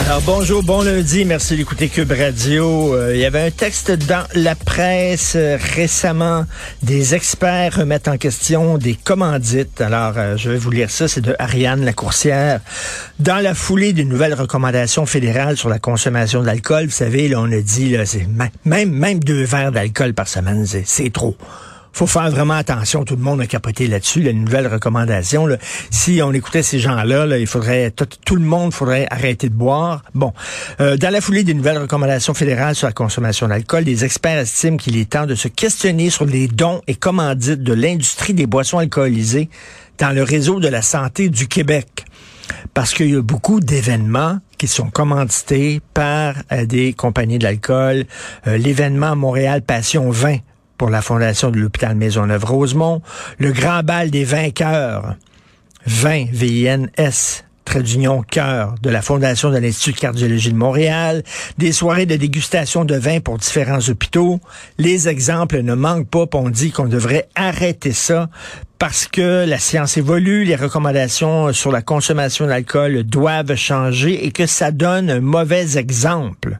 Alors bonjour, bon lundi, merci d'écouter Cube Radio. Euh, il y avait un texte dans la presse euh, récemment. Des experts remettent en question des commandites. Alors euh, je vais vous lire ça, c'est de Ariane Lacourcière. Dans la foulée d'une nouvelle recommandation fédérale sur la consommation d'alcool, vous savez, là on a dit là, c'est même même deux verres d'alcool par semaine, c'est trop faut faire vraiment attention. Tout le monde a capoté là-dessus. La nouvelle recommandation, si on écoutait ces gens-là, là, il faudrait tout, le monde faudrait arrêter de boire. Bon, euh, dans la foulée des nouvelles recommandations fédérales sur la consommation d'alcool, les experts estiment qu'il est temps de se questionner sur les dons et commandites de l'industrie des boissons alcoolisées dans le réseau de la santé du Québec parce qu'il y a beaucoup d'événements qui sont commandités par euh, des compagnies d'alcool. Euh, L'événement Montréal Passion 20 pour la Fondation de l'hôpital Maisonneuve-Rosemont, le Grand Bal des vainqueurs, 20 VINS, trait d'union cœur de la Fondation de l'Institut de cardiologie de Montréal, des soirées de dégustation de vin pour différents hôpitaux. Les exemples ne manquent pas, on dit qu'on devrait arrêter ça parce que la science évolue, les recommandations sur la consommation d'alcool doivent changer et que ça donne un mauvais exemple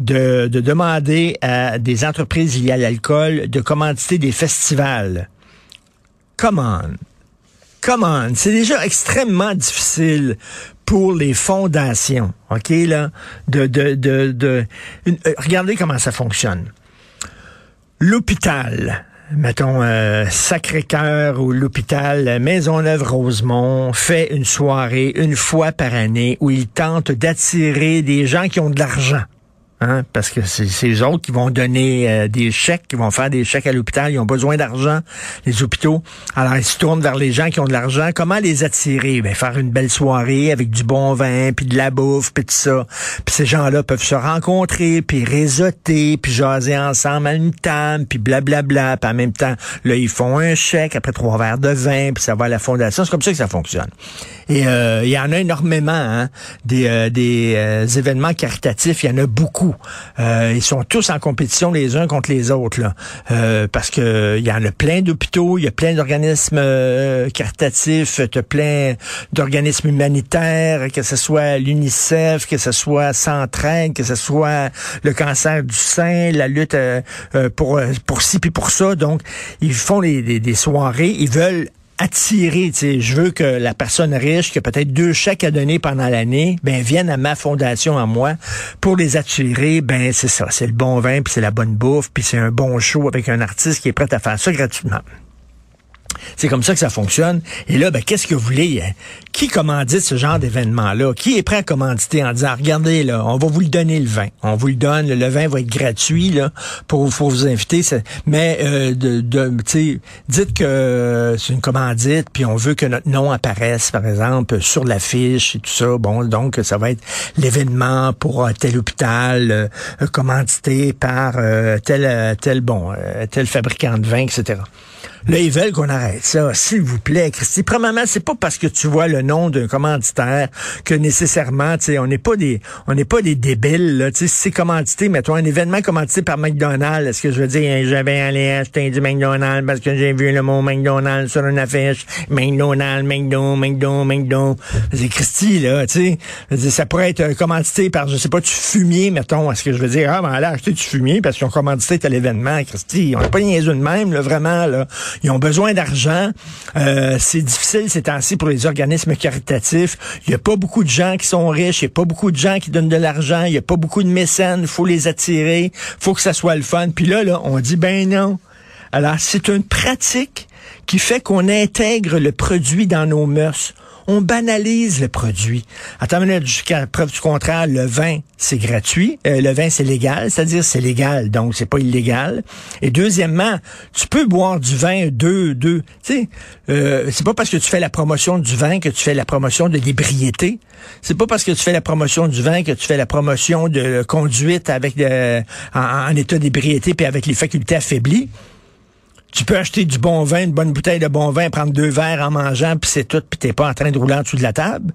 de, de, demander à des entreprises liées à l'alcool de commanditer des festivals. Come on. C'est déjà extrêmement difficile pour les fondations, OK, là, de, de, de, de euh, regardez comment ça fonctionne. L'hôpital, mettons euh, Sacré-Cœur ou l'hôpital Maisonneuve-Rosemont fait une soirée une fois par année où il tente d'attirer des gens qui ont de l'argent. Hein, parce que c'est eux autres qui vont donner euh, des chèques, qui vont faire des chèques à l'hôpital. Ils ont besoin d'argent, les hôpitaux. Alors, ils se tournent vers les gens qui ont de l'argent. Comment les attirer? Ben, faire une belle soirée avec du bon vin, puis de la bouffe, puis tout ça. Puis ces gens-là peuvent se rencontrer, puis réseauter, puis jaser ensemble à une table, puis blablabla. Puis en même temps, là, ils font un chèque après trois verres de vin, puis ça va à la fondation. C'est comme ça que ça fonctionne. Et euh, il y en a énormément, hein, des, euh, des événements caritatifs. Il y en a beaucoup euh, ils sont tous en compétition les uns contre les autres, là, euh, parce que il y en a plein d'hôpitaux, il y a plein d'organismes euh, caritatifs, tu plein d'organismes humanitaires, que ce soit l'UNICEF, que ce soit Centraide, que ce soit le cancer du sein, la lutte euh, euh, pour pour ci puis pour ça. Donc, ils font des, des soirées, ils veulent attirer, tu sais, je veux que la personne riche qui a peut-être deux chèques à donner pendant l'année, ben vienne à ma fondation à moi pour les attirer, ben c'est ça, c'est le bon vin puis c'est la bonne bouffe puis c'est un bon show avec un artiste qui est prêt à faire ça gratuitement. C'est comme ça que ça fonctionne. Et là, ben, qu'est-ce que vous voulez? Hein? Qui commandite ce genre d'événement-là? Qui est prêt à commanditer en disant, regardez, là, on va vous le donner le vin. On vous le donne, le vin va être gratuit là, pour, pour vous inviter. Mais euh, de, de dites que c'est une commandite, puis on veut que notre nom apparaisse, par exemple, sur l'affiche et tout ça. Bon, donc ça va être l'événement pour tel hôpital, euh, commandité par euh, tel, tel, bon, tel fabricant de vin, etc. Là, ils veulent qu'on arrête ça, s'il vous plaît, Christy. Premièrement, c'est pas parce que tu vois le nom d'un commanditaire que nécessairement, tu sais, on n'est pas des, on n'est pas des débiles, là. Tu sais, si c'est commandité, mettons un événement commandité par McDonald's, est-ce que je veux dire, j'avais allé acheter du McDonald's parce que j'ai vu le mot McDonald's sur une affiche, McDonald's, McDo, McDo, McDo. C'est Christy, là, tu sais. Ça pourrait être commandité par, je sais pas, du fumier, mettons. Est-ce que je veux dire, ah, ben, allez acheter du fumier parce qu'ils ont commandité tel événement, Christy. On n'a pas niaiseux de même, là, vraiment, là. Ils ont besoin d'argent. Euh, c'est difficile ces temps-ci pour les organismes caritatifs. Il y a pas beaucoup de gens qui sont riches. Il y a pas beaucoup de gens qui donnent de l'argent. Il y a pas beaucoup de mécènes. Il faut les attirer. faut que ça soit le fun. Puis là, là, on dit, ben non. Alors, c'est une pratique qui fait qu'on intègre le produit dans nos mœurs on banalise le produit. Attends une minute, jusqu'à preuve du contraire, le vin, c'est gratuit. Euh, le vin, c'est légal, c'est-à-dire c'est légal, donc c'est pas illégal. Et deuxièmement, tu peux boire du vin deux, deux. Tu sais, euh, c'est pas parce que tu fais la promotion du vin que tu fais la promotion de l'ébriété. C'est pas parce que tu fais la promotion du vin que tu fais la promotion de conduite avec de, en, en état d'ébriété puis avec les facultés affaiblies. Tu peux acheter du bon vin, une bonne bouteille de bon vin, prendre deux verres en mangeant, puis c'est tout, puis t'es pas en train de rouler en dessous de la table.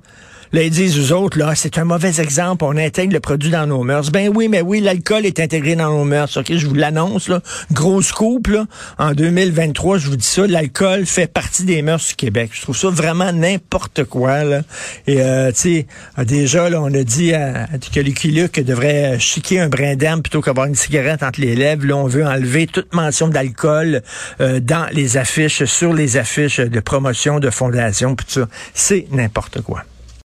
Là, ils disent aux autres, là, c'est un mauvais exemple, on intègre le produit dans nos mœurs. Ben oui, mais oui, l'alcool est intégré dans nos mœurs. OK, je vous l'annonce, là. Grosse coupe, là. En 2023, je vous dis ça, l'alcool fait partie des mœurs du Québec. Je trouve ça vraiment n'importe quoi, là. Et, euh, tu sais, déjà, là, on a dit à, que Lucky devrait chiquer un brin d'herbe plutôt qu'avoir une cigarette entre les lèvres. Là, on veut enlever toute mention d'alcool euh, dans les affiches, sur les affiches de promotion de fondation, puis ça. C'est n'importe quoi.